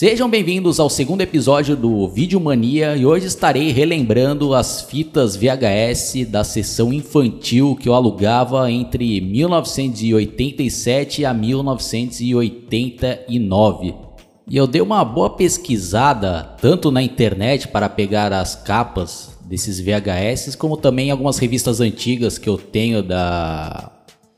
Sejam bem-vindos ao segundo episódio do Vídeo Mania e hoje estarei relembrando as fitas VHS da sessão infantil que eu alugava entre 1987 a 1989. E eu dei uma boa pesquisada tanto na internet para pegar as capas desses VHS, como também algumas revistas antigas que eu tenho da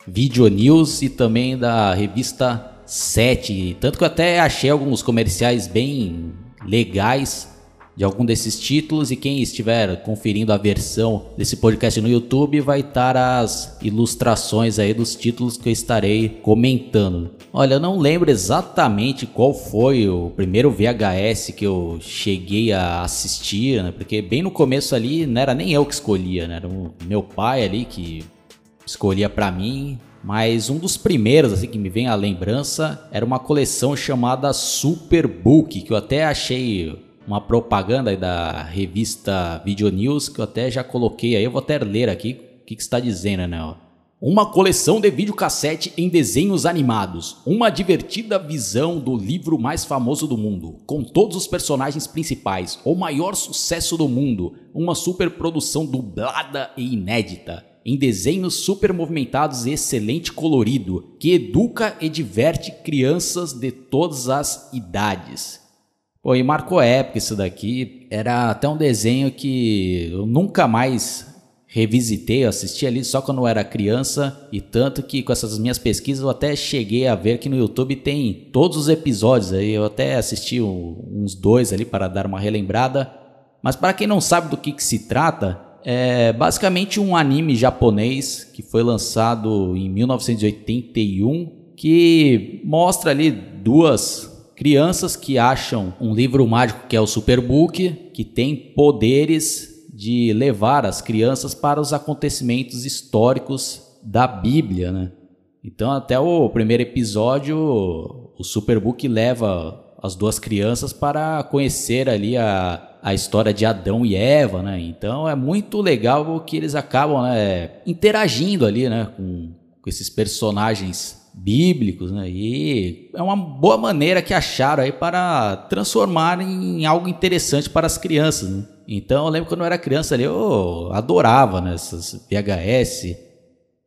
Video News e também da revista 7. Tanto que eu até achei alguns comerciais bem legais de algum desses títulos. E quem estiver conferindo a versão desse podcast no YouTube vai estar as ilustrações aí dos títulos que eu estarei comentando. Olha, eu não lembro exatamente qual foi o primeiro VHS que eu cheguei a assistir, né? Porque bem no começo ali não era nem eu que escolhia, né? Era o meu pai ali que escolhia pra mim. Mas um dos primeiros assim que me vem à lembrança era uma coleção chamada Superbook, que eu até achei uma propaganda da revista Video News que eu até já coloquei aí, eu vou até ler aqui o que, que está dizendo, né? Uma coleção de videocassete em desenhos animados. Uma divertida visão do livro mais famoso do mundo, com todos os personagens principais, o maior sucesso do mundo, uma superprodução dublada e inédita, em desenhos super movimentados e excelente colorido, que educa e diverte crianças de todas as idades. Pô, e marcou época isso daqui. Era até um desenho que eu nunca mais revisitei, assisti ali só quando eu era criança e tanto que com essas minhas pesquisas eu até cheguei a ver que no YouTube tem todos os episódios aí, eu até assisti uns dois ali para dar uma relembrada. Mas para quem não sabe do que, que se trata, é basicamente um anime japonês que foi lançado em 1981 que mostra ali duas crianças que acham um livro mágico que é o Superbook, que tem poderes de levar as crianças para os acontecimentos históricos da Bíblia, né? Então, até o primeiro episódio, o Superbook leva as duas crianças para conhecer ali a, a história de Adão e Eva, né? Então, é muito legal que eles acabam né, interagindo ali, né? Com, com esses personagens bíblicos, né? E é uma boa maneira que acharam aí para transformar em algo interessante para as crianças, né? Então, eu lembro quando eu era criança ali, eu adorava né, essas VHS,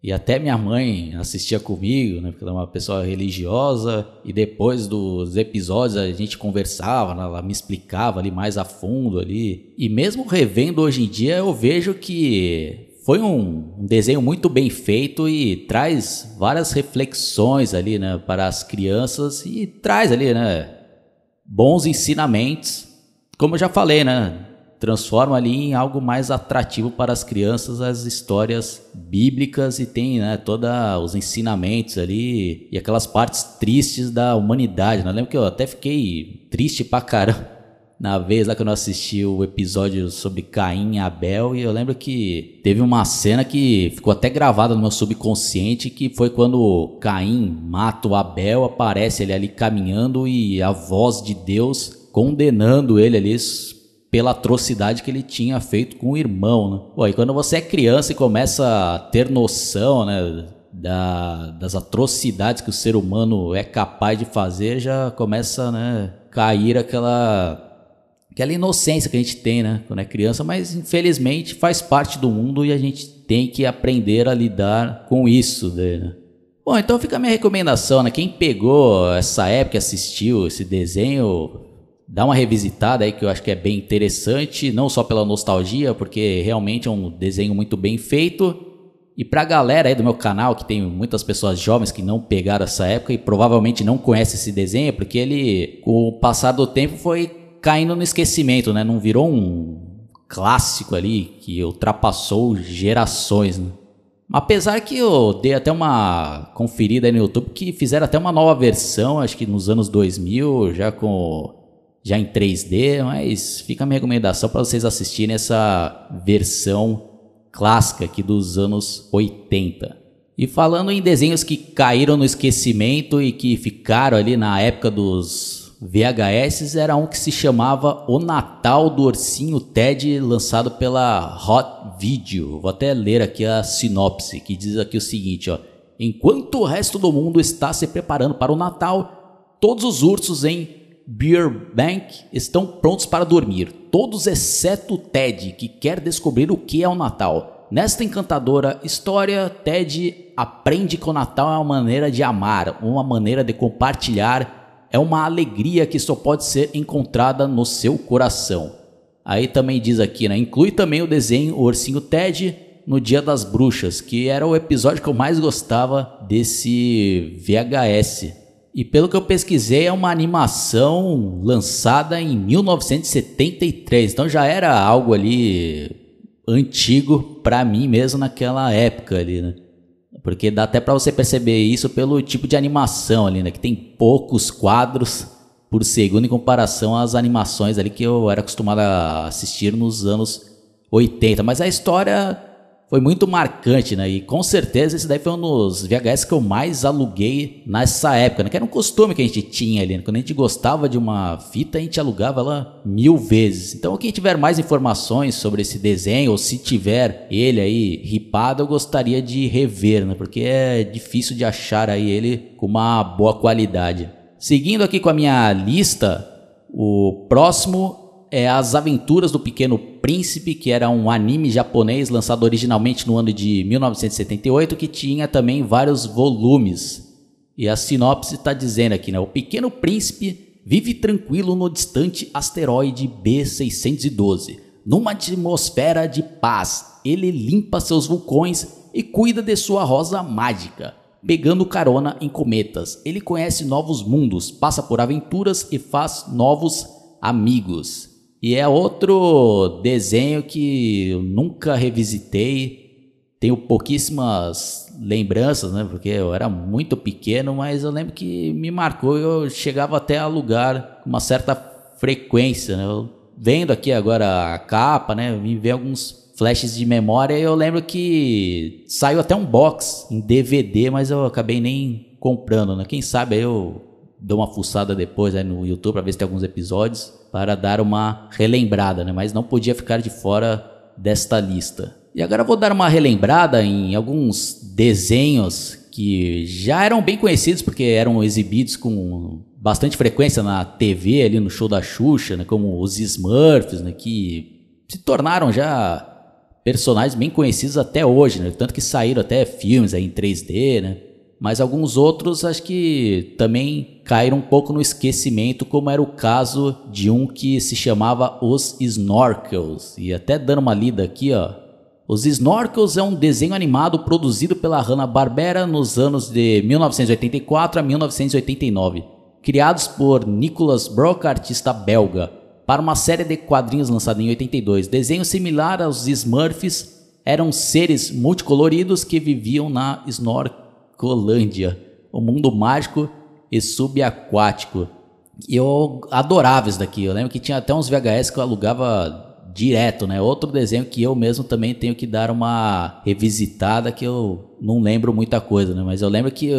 e até minha mãe assistia comigo, né? Porque ela é uma pessoa religiosa. E depois dos episódios a gente conversava, né, ela me explicava ali mais a fundo ali. E mesmo revendo hoje em dia, eu vejo que foi um, um desenho muito bem feito e traz várias reflexões ali, né? Para as crianças e traz ali, né? Bons ensinamentos. Como eu já falei, né? Transforma ali em algo mais atrativo para as crianças as histórias bíblicas e tem né, todos os ensinamentos ali e aquelas partes tristes da humanidade. Né? Eu lembro que eu até fiquei triste pra caramba na vez lá que eu assisti o episódio sobre Caim e Abel e eu lembro que teve uma cena que ficou até gravada no meu subconsciente que foi quando Caim mata o Abel, aparece ele ali caminhando e a voz de Deus condenando ele ali pela atrocidade que ele tinha feito com o irmão, né? E quando você é criança e começa a ter noção, né, da, das atrocidades que o ser humano é capaz de fazer, já começa, né, cair aquela aquela inocência que a gente tem, né, quando é criança, mas infelizmente faz parte do mundo e a gente tem que aprender a lidar com isso, né? Bom, então fica a minha recomendação, né? Quem pegou essa época, assistiu esse desenho, dá uma revisitada aí que eu acho que é bem interessante, não só pela nostalgia, porque realmente é um desenho muito bem feito. E pra galera aí do meu canal, que tem muitas pessoas jovens que não pegaram essa época e provavelmente não conhecem esse desenho, porque ele, com o passar do tempo, foi caindo no esquecimento, né? Não virou um clássico ali que ultrapassou gerações, né? Apesar que eu dei até uma conferida aí no YouTube que fizeram até uma nova versão, acho que nos anos 2000, já com já em 3D, mas fica a minha recomendação para vocês assistirem essa versão clássica aqui dos anos 80. E falando em desenhos que caíram no esquecimento e que ficaram ali na época dos VHS era um que se chamava O Natal do Ursinho Ted, lançado pela Hot Video. Vou até ler aqui a sinopse, que diz aqui o seguinte, ó. Enquanto o resto do mundo está se preparando para o Natal, todos os ursos em Beerbank estão prontos para dormir, todos exceto Ted, que quer descobrir o que é o Natal. Nesta encantadora história, Ted aprende que o Natal é uma maneira de amar, uma maneira de compartilhar é uma alegria que só pode ser encontrada no seu coração. Aí também diz aqui, né? Inclui também o desenho O Ursinho Ted no Dia das Bruxas, que era o episódio que eu mais gostava desse VHS. E pelo que eu pesquisei, é uma animação lançada em 1973, então já era algo ali antigo para mim mesmo naquela época ali, né? Porque dá até para você perceber isso pelo tipo de animação ali, né? Que tem poucos quadros por segundo em comparação às animações ali que eu era acostumado a assistir nos anos 80. Mas a história foi muito marcante, né? E com certeza esse daí foi um dos VHS que eu mais aluguei nessa época, né? Que era um costume que a gente tinha ali, né? Quando a gente gostava de uma fita, a gente alugava ela mil vezes. Então, quem tiver mais informações sobre esse desenho, ou se tiver ele aí ripado, eu gostaria de rever, né? Porque é difícil de achar aí ele com uma boa qualidade. Seguindo aqui com a minha lista, o próximo é As Aventuras do Pequeno Príncipe, que era um anime japonês lançado originalmente no ano de 1978, que tinha também vários volumes. E a sinopse está dizendo aqui, né? O Pequeno Príncipe vive tranquilo no distante asteroide B612, numa atmosfera de paz. Ele limpa seus vulcões e cuida de sua rosa mágica, pegando carona em cometas. Ele conhece novos mundos, passa por aventuras e faz novos amigos. E é outro desenho que eu nunca revisitei. Tenho pouquíssimas lembranças, né? Porque eu era muito pequeno, mas eu lembro que me marcou. Eu chegava até a alugar com uma certa frequência, né? Eu, vendo aqui agora a capa, né? Me ver alguns flashes de memória. Eu lembro que saiu até um box em DVD, mas eu acabei nem comprando, né? Quem sabe eu dou uma fuçada depois no YouTube para ver se tem alguns episódios para dar uma relembrada, né? mas não podia ficar de fora desta lista. E agora vou dar uma relembrada em alguns desenhos que já eram bem conhecidos porque eram exibidos com bastante frequência na TV ali no show da Xuxa, né? como os Smurfs, né? que se tornaram já personagens bem conhecidos até hoje, né? tanto que saíram até filmes aí em 3D, né? Mas alguns outros acho que também caíram um pouco no esquecimento, como era o caso de um que se chamava Os Snorkels. E até dando uma lida aqui, ó. Os Snorkels é um desenho animado produzido pela Hanna-Barbera nos anos de 1984 a 1989, criados por Nicholas Brock, artista belga, para uma série de quadrinhos lançada em 82. Desenho similar aos Smurfs, eram seres multicoloridos que viviam na Snorkel Colândia, o mundo mágico e subaquático. E eu adorava isso daqui. Eu lembro que tinha até uns VHS que eu alugava direto, né? Outro desenho que eu mesmo também tenho que dar uma revisitada que eu não lembro muita coisa, né? Mas eu lembro que,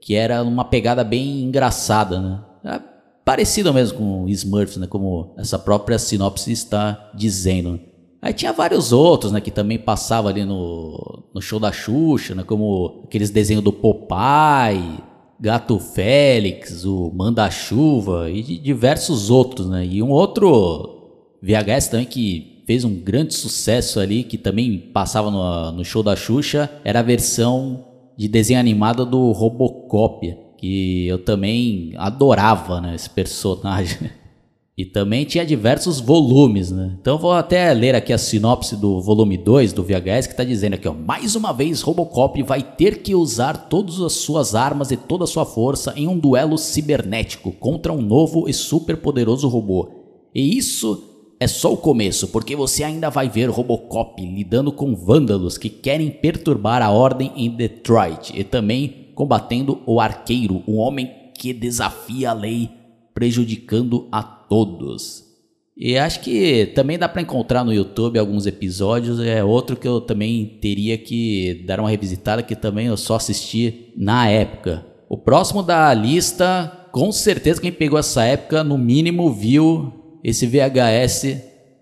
que era uma pegada bem engraçada, né? É parecido mesmo com Smurfs, né? Como essa própria sinopse está dizendo. Aí tinha vários outros, né, que também passavam ali no, no show da Xuxa, né, como aqueles desenhos do Popeye, Gato Félix, o Manda-Chuva e diversos outros, né? E um outro VHS também que fez um grande sucesso ali, que também passava no, no show da Xuxa, era a versão de desenho animado do Robocop, que eu também adorava, né, esse personagem. E também tinha diversos volumes, né? Então vou até ler aqui a sinopse do volume 2 do VHS que está dizendo aqui, ó, mais uma vez Robocop vai ter que usar todas as suas armas e toda a sua força em um duelo cibernético contra um novo e super poderoso robô. E isso é só o começo, porque você ainda vai ver Robocop lidando com vândalos que querem perturbar a ordem em Detroit e também combatendo o Arqueiro, um homem que desafia a lei, prejudicando a todos. E acho que também dá para encontrar no YouTube alguns episódios. É outro que eu também teria que dar uma revisitada, que também eu só assisti na época. O próximo da lista, com certeza quem pegou essa época, no mínimo viu esse VHS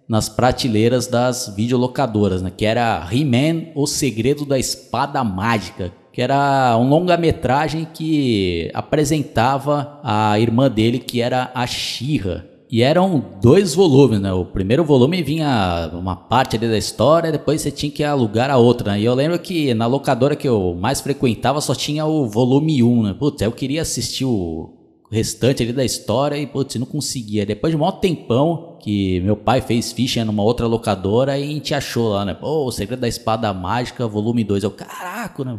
nas prateleiras das videolocadoras, né? Que era He-Man, O Segredo da Espada Mágica, que era um longa-metragem que apresentava a irmã dele, que era a Shira. E eram dois volumes, né? O primeiro volume vinha uma parte ali da história, depois você tinha que alugar a outra, né? E eu lembro que na locadora que eu mais frequentava só tinha o volume 1, né? Putz, eu queria assistir o restante ali da história e, putz, não conseguia. Depois de um tempão que meu pai fez ficha numa outra locadora e a gente achou lá, né? Pô, O Segredo da Espada Mágica, volume 2. Eu, caraca, né?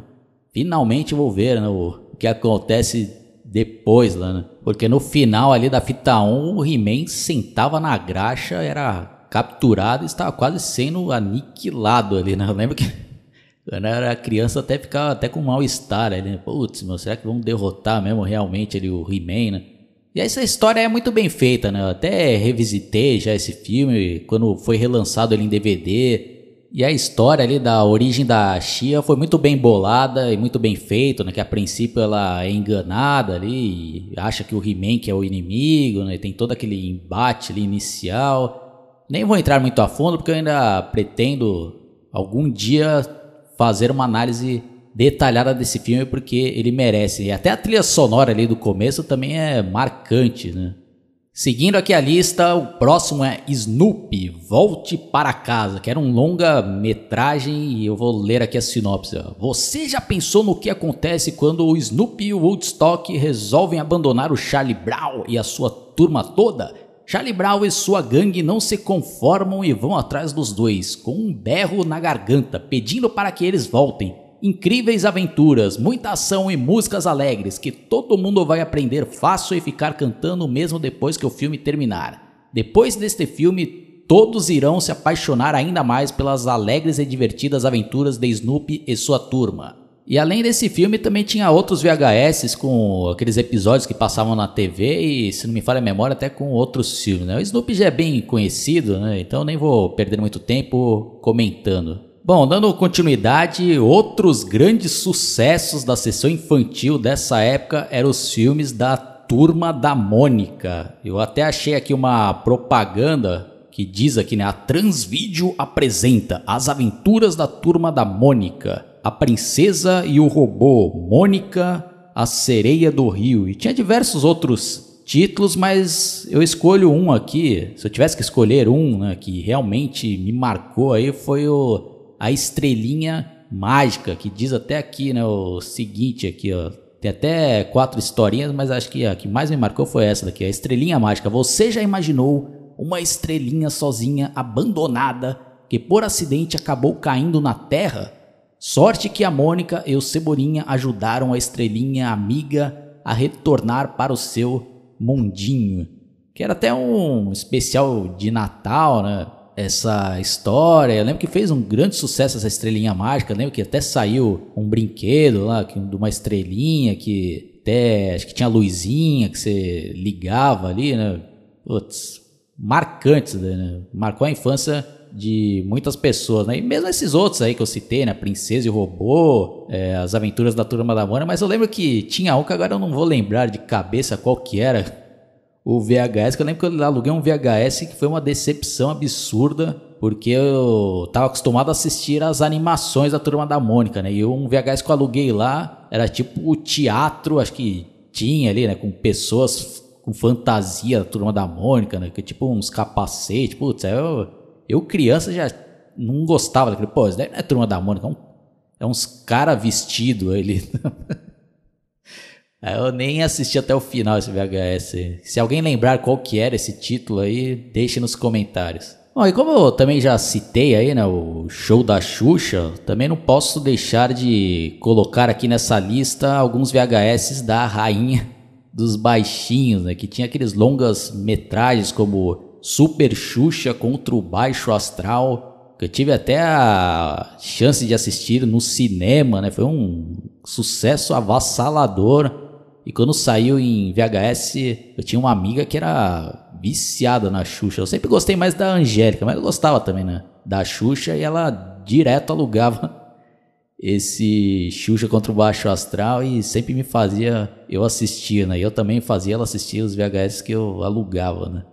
Finalmente vou ver, né? O que acontece depois lá, né? Porque no final ali da fita 1, o He-Man sentava na graxa, era capturado e estava quase sendo aniquilado ali, né? Eu lembro que quando eu era criança até ficava até com mal-estar ali, né? Putz, meu, será que vão derrotar mesmo realmente ali o He-Man, né? E essa história é muito bem feita, né? Eu até revisitei já esse filme quando foi relançado ele em DVD. E a história ali da origem da Xia foi muito bem bolada e muito bem feito, né? Que a princípio ela é enganada ali, acha que o He-Man que é o inimigo, né? Tem todo aquele embate ali inicial. Nem vou entrar muito a fundo porque eu ainda pretendo algum dia fazer uma análise detalhada desse filme porque ele merece. E até a trilha sonora ali do começo também é marcante, né? Seguindo aqui a lista, o próximo é Snoopy, Volte para Casa, que era um longa-metragem e eu vou ler aqui a sinopse. Você já pensou no que acontece quando o Snoopy e o Woodstock resolvem abandonar o Charlie Brown e a sua turma toda? Charlie Brown e sua gangue não se conformam e vão atrás dos dois, com um berro na garganta, pedindo para que eles voltem. Incríveis aventuras, muita ação e músicas alegres que todo mundo vai aprender fácil e ficar cantando mesmo depois que o filme terminar. Depois deste filme, todos irão se apaixonar ainda mais pelas alegres e divertidas aventuras de Snoopy e sua turma. E além desse filme, também tinha outros VHS com aqueles episódios que passavam na TV e, se não me falha a memória, até com outros filmes. Né? O Snoopy já é bem conhecido, né? então nem vou perder muito tempo comentando. Bom, dando continuidade, outros grandes sucessos da sessão infantil dessa época eram os filmes da Turma da Mônica. Eu até achei aqui uma propaganda que diz aqui, né? A Transvídeo apresenta As Aventuras da Turma da Mônica, A Princesa e o Robô, Mônica, a Sereia do Rio. E tinha diversos outros títulos, mas eu escolho um aqui. Se eu tivesse que escolher um né, que realmente me marcou aí, foi o a estrelinha mágica, que diz até aqui, né, o seguinte aqui, ó. Tem até quatro historinhas, mas acho que a que mais me marcou foi essa daqui, a estrelinha mágica. Você já imaginou uma estrelinha sozinha, abandonada, que por acidente acabou caindo na terra? Sorte que a Mônica e o Cebolinha ajudaram a estrelinha amiga a retornar para o seu mundinho. Que era até um especial de Natal, né? Essa história. Eu lembro que fez um grande sucesso essa estrelinha mágica. Eu lembro que até saiu um brinquedo lá, que, de uma estrelinha que até acho que tinha luzinha que você ligava ali, né? Putz, marcantes, né? Marcou a infância de muitas pessoas, né? E mesmo esses outros aí que eu citei, né? Princesa e Robô, é, As Aventuras da Turma da Mônica, mas eu lembro que tinha um que agora eu não vou lembrar de cabeça qual que era o VHS, que eu lembro que eu aluguei um VHS que foi uma decepção absurda, porque eu tava acostumado a assistir as animações da Turma da Mônica, né? E um VHS que eu aluguei lá era tipo o teatro, acho que tinha ali, né? Com pessoas com fantasia da Turma da Mônica, né? Que tipo uns capacetes, putz, eu, eu criança já não gostava daquele, pô, isso daí não é Turma da Mônica, é, um, é uns cara vestido ali. Eu nem assisti até o final esse VHS. Se alguém lembrar qual que era esse título aí, deixe nos comentários. Bom, e como eu também já citei aí, né, o show da Xuxa, também não posso deixar de colocar aqui nessa lista alguns VHS da rainha dos baixinhos, né, que tinha aqueles longas metragens como Super Xuxa contra o Baixo Astral, que eu tive até a chance de assistir no cinema, né, foi um sucesso avassalador. E quando saiu em VHS, eu tinha uma amiga que era viciada na Xuxa. Eu sempre gostei mais da Angélica, mas eu gostava também, né? Da Xuxa e ela direto alugava esse Xuxa contra o Baixo Astral e sempre me fazia eu assistir, né? E eu também fazia ela assistir os VHS que eu alugava, né?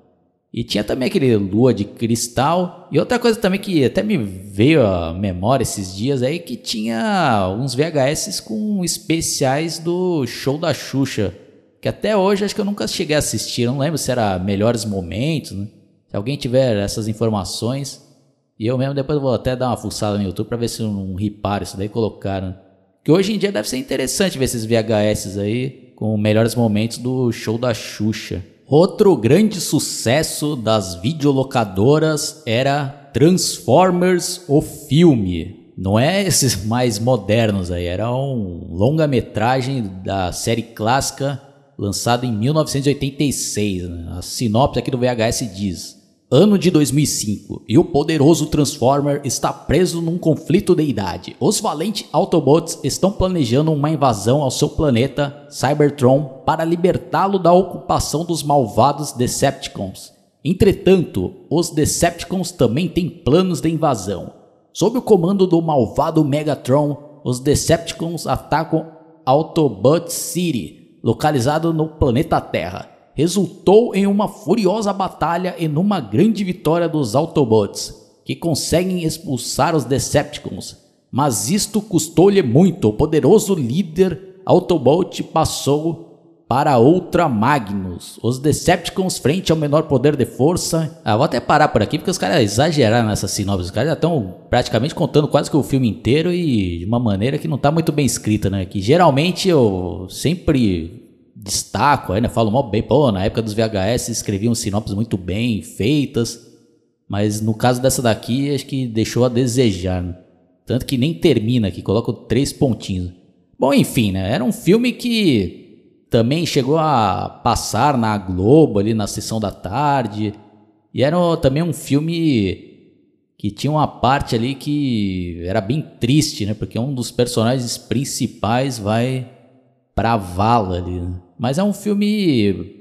E tinha também aquele Lua de Cristal. E outra coisa também que até me veio à memória esses dias aí que tinha uns VHS com especiais do show da Xuxa. Que até hoje acho que eu nunca cheguei a assistir. não lembro se era melhores momentos, né? Se alguém tiver essas informações. E eu mesmo depois vou até dar uma fuçada no YouTube para ver se não riparam isso daí colocaram. Que hoje em dia deve ser interessante ver esses VHS aí com melhores momentos do show da Xuxa. Outro grande sucesso das videolocadoras era Transformers o filme. Não é esses mais modernos aí, era um longa-metragem da série clássica lançado em 1986. Né? A sinopse aqui do VHS diz: Ano de 2005 e o poderoso Transformer está preso num conflito de idade. Os valentes Autobots estão planejando uma invasão ao seu planeta Cybertron para libertá-lo da ocupação dos malvados Decepticons. Entretanto, os Decepticons também têm planos de invasão. Sob o comando do malvado Megatron, os Decepticons atacam Autobot City, localizado no planeta Terra resultou em uma furiosa batalha e numa grande vitória dos Autobots, que conseguem expulsar os Decepticons. Mas isto custou-lhe muito. O poderoso líder Autobot passou para outra Magnus. Os Decepticons frente ao menor poder de força. Ah, vou até parar por aqui porque os caras exageraram nessa sinopse. Os caras já estão praticamente contando quase que o filme inteiro e de uma maneira que não está muito bem escrita, né? Que geralmente eu sempre destaco, aí, né? Falo mal bem, pô, na época dos VHS escreviam sinopses muito bem feitas, mas no caso dessa daqui, acho que deixou a desejar. Né? Tanto que nem termina aqui, coloco três pontinhos. Bom, enfim, né? Era um filme que também chegou a passar na Globo ali na sessão da tarde. E era também um filme que tinha uma parte ali que era bem triste, né? Porque um dos personagens principais vai pra vala ali. Né? Mas é um filme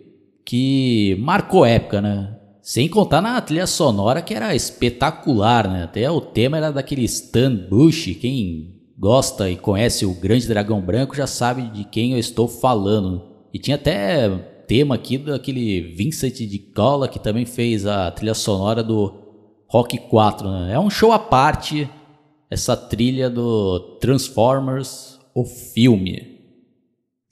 que marcou época, né? Sem contar na trilha sonora que era espetacular, né? Até o tema era daquele Stan Bush. Quem gosta e conhece o Grande Dragão Branco já sabe de quem eu estou falando. E tinha até tema aqui daquele Vincent de Cola que também fez a trilha sonora do Rock 4. Né? É um show à parte essa trilha do Transformers, o filme.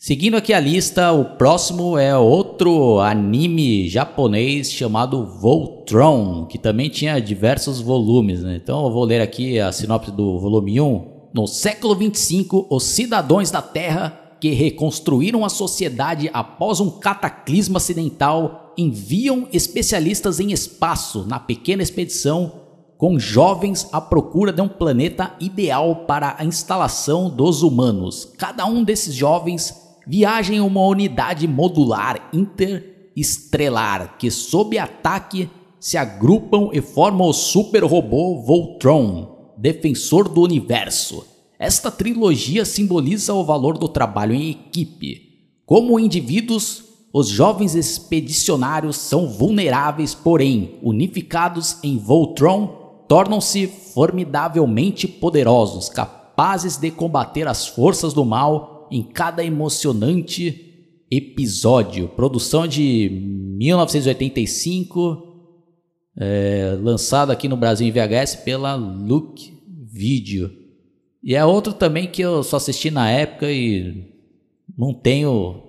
Seguindo aqui a lista, o próximo é outro anime japonês chamado Voltron, que também tinha diversos volumes. Né? Então eu vou ler aqui a sinopse do volume 1. No século 25, os cidadãos da Terra que reconstruíram a sociedade após um cataclisma acidental enviam especialistas em espaço na pequena expedição com jovens à procura de um planeta ideal para a instalação dos humanos. Cada um desses jovens viaja em uma unidade modular interestrelar que, sob ataque, se agrupam e formam o super robô Voltron, defensor do universo. Esta trilogia simboliza o valor do trabalho em equipe. Como indivíduos, os jovens expedicionários são vulneráveis, porém, unificados em Voltron, tornam-se formidavelmente poderosos, capazes de combater as forças do mal em cada emocionante episódio, produção de 1985, é, lançado aqui no Brasil em VHS pela Look Video. E é outro também que eu só assisti na época e não tenho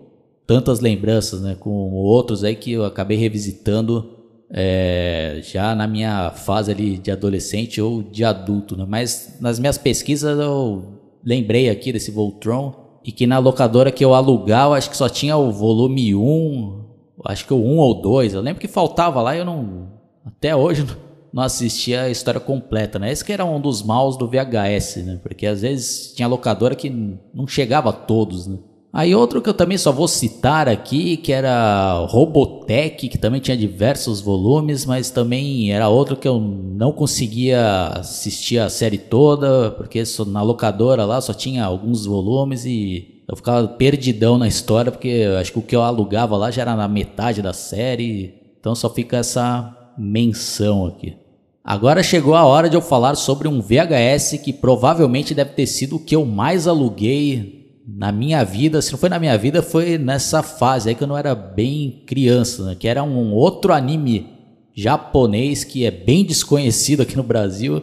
tantas lembranças, né? Com outros aí que eu acabei revisitando é, já na minha fase ali de adolescente ou de adulto, né? Mas nas minhas pesquisas eu lembrei aqui desse Voltron e que na locadora que eu alugar, eu acho que só tinha o volume 1, acho que o 1 ou 2. Eu lembro que faltava lá e eu não. Até hoje não assisti a história completa, né? Esse que era um dos maus do VHS, né? Porque às vezes tinha locadora que não chegava a todos, né? Aí outro que eu também só vou citar aqui, que era Robotech, que também tinha diversos volumes, mas também era outro que eu não conseguia assistir a série toda, porque na locadora lá só tinha alguns volumes e eu ficava perdidão na história, porque acho que o que eu alugava lá já era na metade da série, então só fica essa menção aqui. Agora chegou a hora de eu falar sobre um VHS que provavelmente deve ter sido o que eu mais aluguei na minha vida, se não foi na minha vida, foi nessa fase aí que eu não era bem criança, né? que era um outro anime japonês que é bem desconhecido aqui no Brasil.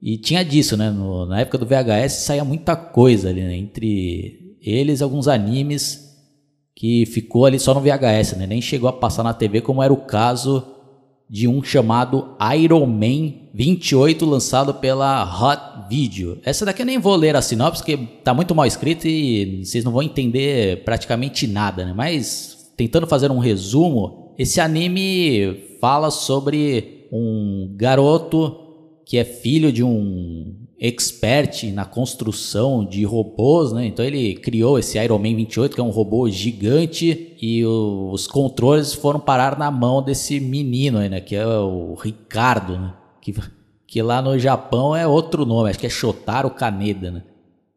E tinha disso, né? No, na época do VHS saía muita coisa ali, né? Entre eles, alguns animes que ficou ali só no VHS, né? Nem chegou a passar na TV, como era o caso de um chamado Iron Man 28, lançado pela Hot Video. Essa daqui eu nem vou ler a sinopse, porque tá muito mal escrito e vocês não vão entender praticamente nada, né? Mas tentando fazer um resumo, esse anime fala sobre um garoto que é filho de um expert na construção de robôs, né? Então ele criou esse Iron Man 28, que é um robô gigante, e os controles foram parar na mão desse menino aí, né? Que é o Ricardo, né? Que, que lá no Japão é outro nome, acho que é Shotaro Kaneda, né?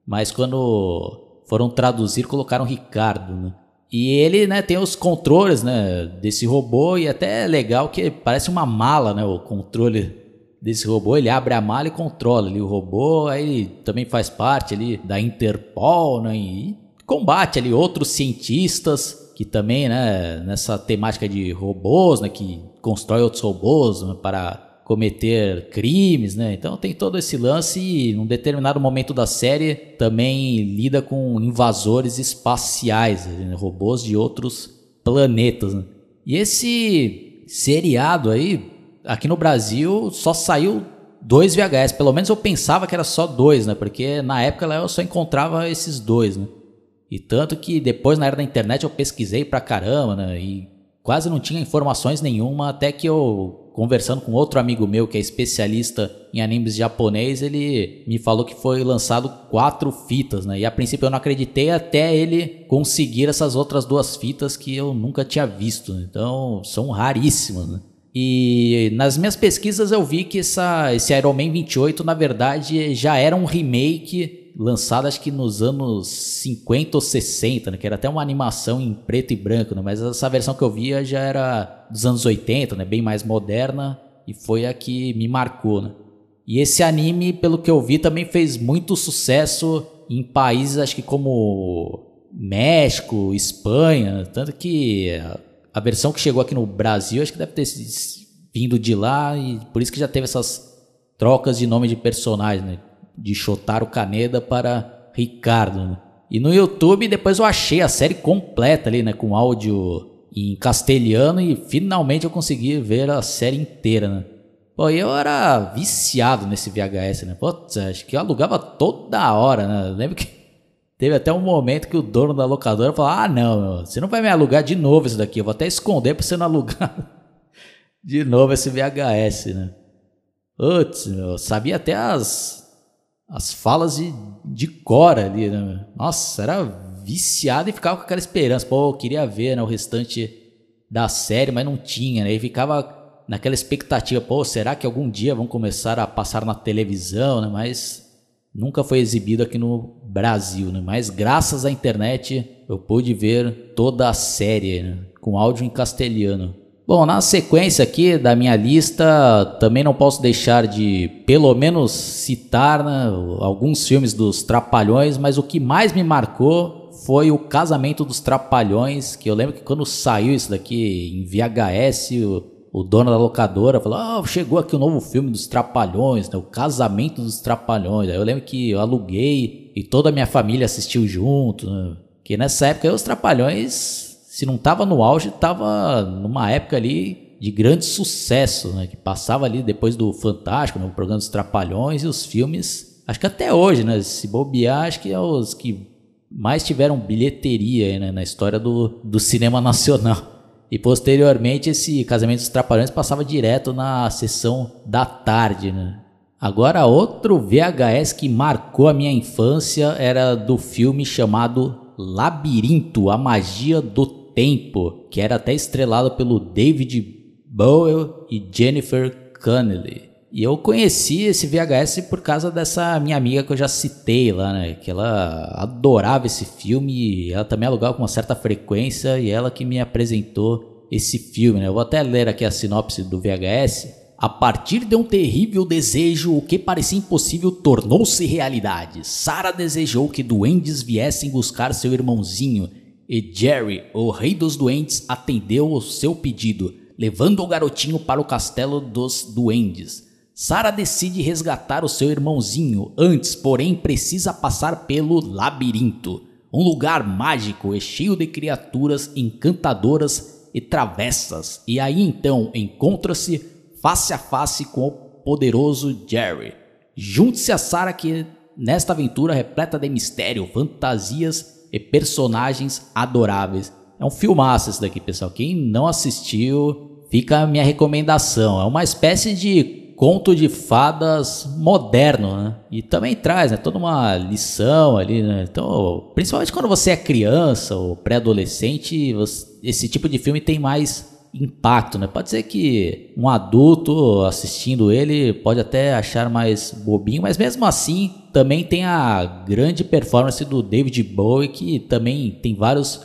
Mas quando foram traduzir, colocaram Ricardo, né? E ele, né, tem os controles, né, desse robô e até é legal que parece uma mala, né, o controle desse robô, ele abre a mala e controla ali o robô, aí também faz parte ali da Interpol, né, e combate ali outros cientistas que também, né, nessa temática de robôs, né, que constrói outros robôs né, para cometer crimes, né? Então tem todo esse lance e num determinado momento da série também lida com invasores espaciais, né? robôs de outros planetas. Né? E esse seriado aí aqui no Brasil só saiu dois VHS. Pelo menos eu pensava que era só dois, né? Porque na época eu só encontrava esses dois, né? E tanto que depois na era da internet eu pesquisei pra caramba, né? E quase não tinha informações nenhuma até que eu conversando com outro amigo meu que é especialista em animes japonês, ele me falou que foi lançado quatro fitas, né? E a princípio eu não acreditei até ele conseguir essas outras duas fitas que eu nunca tinha visto. Então são raríssimas, né? E nas minhas pesquisas eu vi que essa, esse Iron Man 28, na verdade, já era um remake lançado acho que nos anos 50 ou 60, né? Que era até uma animação em preto e branco, né? Mas essa versão que eu via já era dos anos 80, né? Bem mais moderna e foi a que me marcou, né? E esse anime, pelo que eu vi, também fez muito sucesso em países, acho que como México, Espanha, tanto que a versão que chegou aqui no Brasil, acho que deve ter vindo de lá e por isso que já teve essas trocas de nome de personagens, né? De Shotaro Kaneda para Ricardo. Né? E no YouTube depois eu achei a série completa ali, né? Com áudio em castelhano e finalmente eu consegui ver a série inteira, né? Pô, eu era viciado nesse VHS, né? Putz, acho que eu alugava toda hora, né? Lembro que Teve até um momento que o dono da locadora falou: Ah, não, você não vai me alugar de novo isso daqui. Eu vou até esconder para você não alugar de novo esse VHS, né? Putz, eu sabia até as, as falas de, de cor ali, né? Nossa, era viciado e ficava com aquela esperança. Pô, eu queria ver né, o restante da série, mas não tinha, né? E ficava naquela expectativa: pô, será que algum dia vão começar a passar na televisão, né? Mas nunca foi exibido aqui no Brasil, né? mas graças à internet eu pude ver toda a série né? com áudio em castelhano. Bom, na sequência aqui da minha lista, também não posso deixar de pelo menos citar né, alguns filmes dos Trapalhões, mas o que mais me marcou foi o Casamento dos Trapalhões, que eu lembro que quando saiu isso daqui em VHS, o, dono da locadora falou: Ah, chegou aqui o novo filme dos Trapalhões, né? O Casamento dos Trapalhões. Aí eu lembro que eu aluguei e toda a minha família assistiu junto, né? Que nessa época os Trapalhões, se não tava no auge, tava numa época ali de grande sucesso, né? Que passava ali depois do Fantástico, né? programa dos Trapalhões e os filmes. Acho que até hoje, né? Se bobear, acho que é os que mais tiveram bilheteria né, na história do, do cinema nacional. E posteriormente esse Casamento dos Trapalhões passava direto na sessão da tarde, né? Agora outro VHS que marcou a minha infância era do filme chamado Labirinto, a magia do tempo, que era até estrelado pelo David Bowie e Jennifer Connelly. E eu conheci esse VHS por causa dessa minha amiga que eu já citei lá, né? Que ela adorava esse filme ela também alugava com uma certa frequência e ela que me apresentou esse filme, né? Eu vou até ler aqui a sinopse do VHS. A partir de um terrível desejo, o que parecia impossível tornou-se realidade. Sarah desejou que duendes viessem buscar seu irmãozinho e Jerry, o rei dos duendes, atendeu o seu pedido, levando o garotinho para o castelo dos duendes. Sara decide resgatar o seu irmãozinho, antes, porém, precisa passar pelo labirinto, um lugar mágico e cheio de criaturas encantadoras e travessas. E aí então encontra-se face a face com o poderoso Jerry. Junte-se a Sara que nesta aventura repleta de mistério, fantasias e personagens adoráveis. É um filmaço esse daqui, pessoal. Quem não assistiu, fica a minha recomendação. É uma espécie de conto de fadas moderno, né? E também traz, né, toda uma lição ali, né? Então, principalmente quando você é criança ou pré-adolescente, esse tipo de filme tem mais impacto, né? Pode ser que um adulto assistindo ele pode até achar mais bobinho, mas mesmo assim também tem a grande performance do David Bowie que também tem vários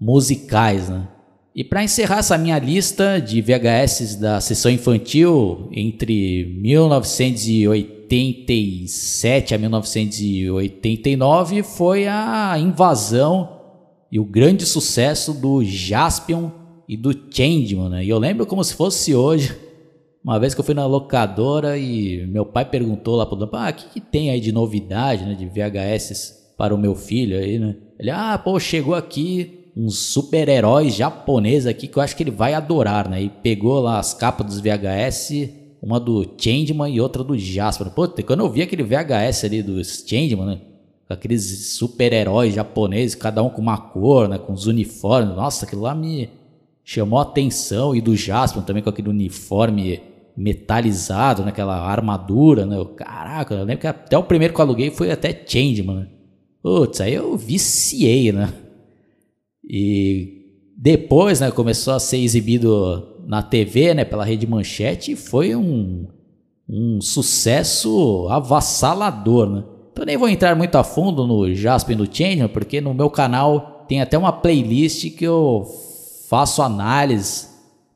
musicais, né? E para encerrar essa minha lista de VHS da sessão infantil entre 1987 a 1989 foi a invasão e o grande sucesso do Jaspion e do Changeman. Né? E eu lembro como se fosse hoje, uma vez que eu fui na locadora e meu pai perguntou lá pro dono, ah, o que, que tem aí de novidade né, de VHS para o meu filho aí, né? Ele, ah, pô, chegou aqui uns super-heróis japoneses aqui que eu acho que ele vai adorar, né? E pegou lá as capas dos VHS, uma do Changeman e outra do Jasper. Pô, quando eu vi aquele VHS ali dos Changeman, né? Aqueles super-heróis japoneses, cada um com uma cor, né? Com os uniformes. Nossa, aquilo lá me chamou a atenção. E do Jasper também com aquele uniforme metalizado, naquela né? armadura, né? Caraca, eu lembro que até o primeiro que eu aluguei foi até Changeman, né? Putz, aí eu viciei, né? E depois, né, começou a ser exibido na TV, né, pela Rede Manchete e foi um, um sucesso avassalador, né? Então nem vou entrar muito a fundo no Jasper e no Change, porque no meu canal tem até uma playlist que eu faço análise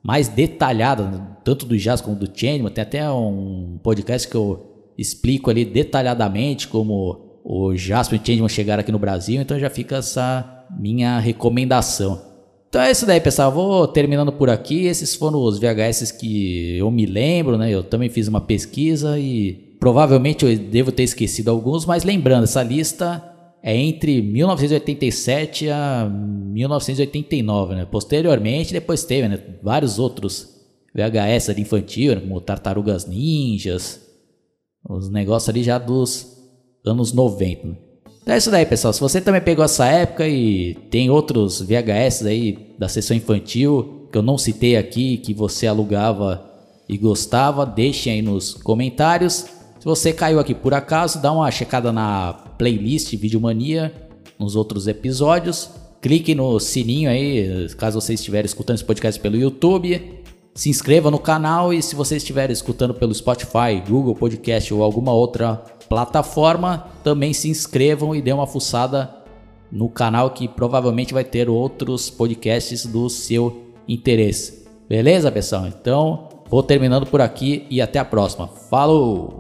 mais detalhada, tanto do Jasper como do Changeman. Tem até um podcast que eu explico ali detalhadamente como o Jasper e o Changeman chegaram aqui no Brasil, então já fica essa minha recomendação. Então é isso daí, pessoal. vou terminando por aqui. Esses foram os VHS que eu me lembro, né? Eu também fiz uma pesquisa e provavelmente eu devo ter esquecido alguns, mas lembrando, essa lista é entre 1987 a 1989, né? Posteriormente, depois teve né? vários outros VHS ali infantil, né? como Tartarugas Ninjas, os negócios ali já dos anos 90. Né? Então é isso daí, pessoal. Se você também pegou essa época e tem outros VHS aí da sessão infantil que eu não citei aqui, que você alugava e gostava, deixem aí nos comentários. Se você caiu aqui por acaso, dá uma checada na playlist Videomania, nos outros episódios. Clique no sininho aí, caso você estiver escutando esse podcast pelo YouTube. Se inscreva no canal e se você estiver escutando pelo Spotify, Google Podcast ou alguma outra plataforma, também se inscrevam e dê uma fuçada no canal que provavelmente vai ter outros podcasts do seu interesse. Beleza, pessoal? Então, vou terminando por aqui e até a próxima. Falou!